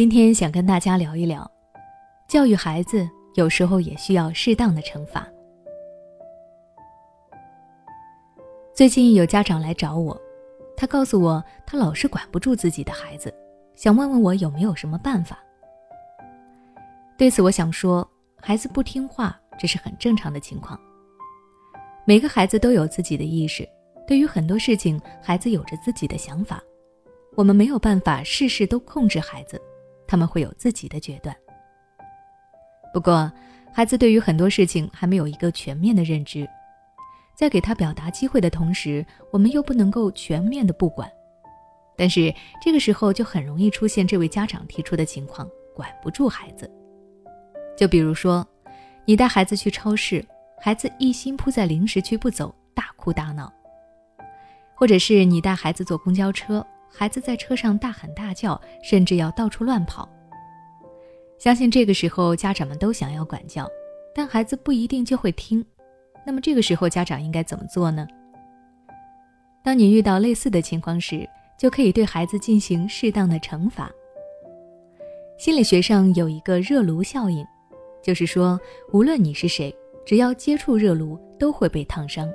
今天想跟大家聊一聊，教育孩子有时候也需要适当的惩罚。最近有家长来找我，他告诉我他老是管不住自己的孩子，想问问我有没有什么办法。对此，我想说，孩子不听话这是很正常的情况。每个孩子都有自己的意识，对于很多事情，孩子有着自己的想法，我们没有办法事事都控制孩子，他们会有自己的决断。不过，孩子对于很多事情还没有一个全面的认知。在给他表达机会的同时，我们又不能够全面的不管，但是这个时候就很容易出现这位家长提出的情况：管不住孩子。就比如说，你带孩子去超市，孩子一心扑在零食区不走，大哭大闹；或者是你带孩子坐公交车，孩子在车上大喊大叫，甚至要到处乱跑。相信这个时候家长们都想要管教，但孩子不一定就会听。那么这个时候，家长应该怎么做呢？当你遇到类似的情况时，就可以对孩子进行适当的惩罚。心理学上有一个热炉效应，就是说，无论你是谁，只要接触热炉，都会被烫伤。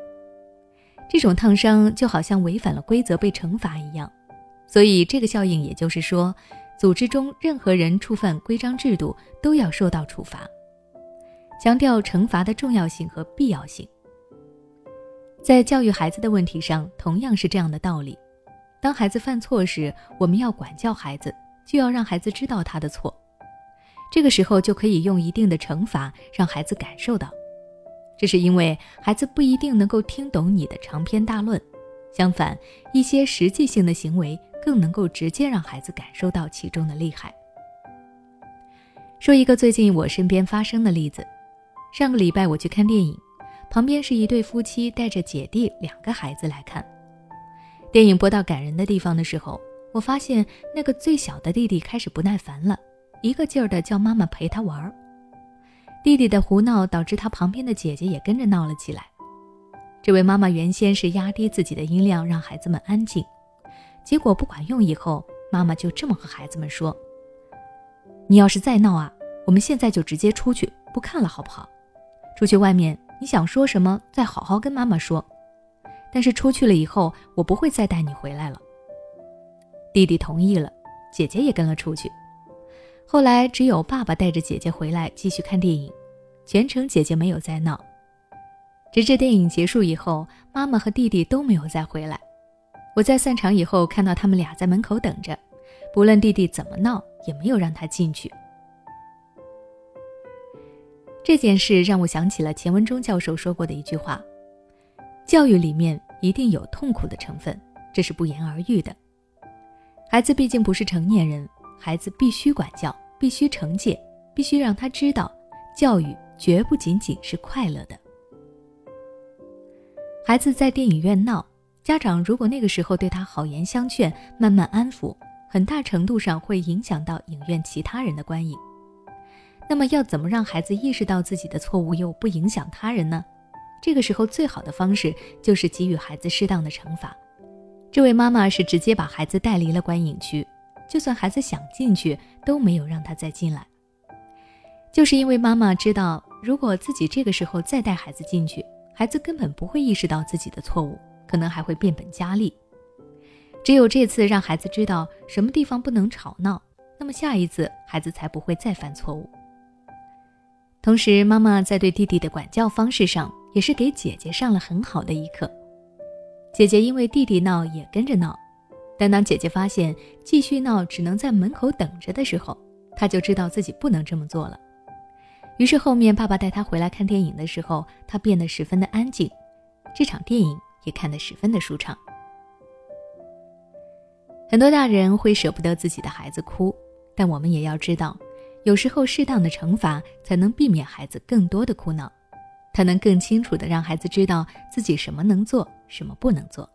这种烫伤就好像违反了规则被惩罚一样，所以这个效应也就是说，组织中任何人触犯规章制度，都要受到处罚。强调惩罚的重要性和必要性，在教育孩子的问题上，同样是这样的道理。当孩子犯错时，我们要管教孩子，就要让孩子知道他的错。这个时候就可以用一定的惩罚，让孩子感受到。这是因为孩子不一定能够听懂你的长篇大论，相反，一些实际性的行为更能够直接让孩子感受到其中的厉害。说一个最近我身边发生的例子。上个礼拜我去看电影，旁边是一对夫妻带着姐弟两个孩子来看。电影播到感人的地方的时候，我发现那个最小的弟弟开始不耐烦了，一个劲儿的叫妈妈陪他玩儿。弟弟的胡闹导致他旁边的姐姐也跟着闹了起来。这位妈妈原先是压低自己的音量让孩子们安静，结果不管用以后，妈妈就这么和孩子们说：“你要是再闹啊，我们现在就直接出去不看了，好不好？”出去外面，你想说什么，再好好跟妈妈说。但是出去了以后，我不会再带你回来了。弟弟同意了，姐姐也跟了出去。后来只有爸爸带着姐姐回来继续看电影，全程姐姐没有再闹。直至电影结束以后，妈妈和弟弟都没有再回来。我在散场以后看到他们俩在门口等着，不论弟弟怎么闹，也没有让他进去。这件事让我想起了钱文忠教授说过的一句话：“教育里面一定有痛苦的成分，这是不言而喻的。孩子毕竟不是成年人，孩子必须管教，必须惩戒，必须让他知道，教育绝不仅仅是快乐的。孩子在电影院闹，家长如果那个时候对他好言相劝，慢慢安抚，很大程度上会影响到影院其他人的观影。”那么要怎么让孩子意识到自己的错误又不影响他人呢？这个时候最好的方式就是给予孩子适当的惩罚。这位妈妈是直接把孩子带离了观影区，就算孩子想进去都没有让他再进来。就是因为妈妈知道，如果自己这个时候再带孩子进去，孩子根本不会意识到自己的错误，可能还会变本加厉。只有这次让孩子知道什么地方不能吵闹，那么下一次孩子才不会再犯错误。同时，妈妈在对弟弟的管教方式上，也是给姐姐上了很好的一课。姐姐因为弟弟闹，也跟着闹，但当姐姐发现继续闹只能在门口等着的时候，她就知道自己不能这么做了。于是后面爸爸带她回来看电影的时候，她变得十分的安静，这场电影也看得十分的舒畅。很多大人会舍不得自己的孩子哭，但我们也要知道。有时候，适当的惩罚才能避免孩子更多的哭闹，他能更清楚的让孩子知道自己什么能做，什么不能做。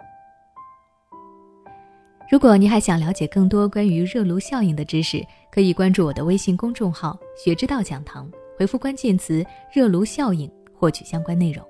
如果你还想了解更多关于热炉效应的知识，可以关注我的微信公众号“学之道讲堂”，回复关键词“热炉效应”获取相关内容。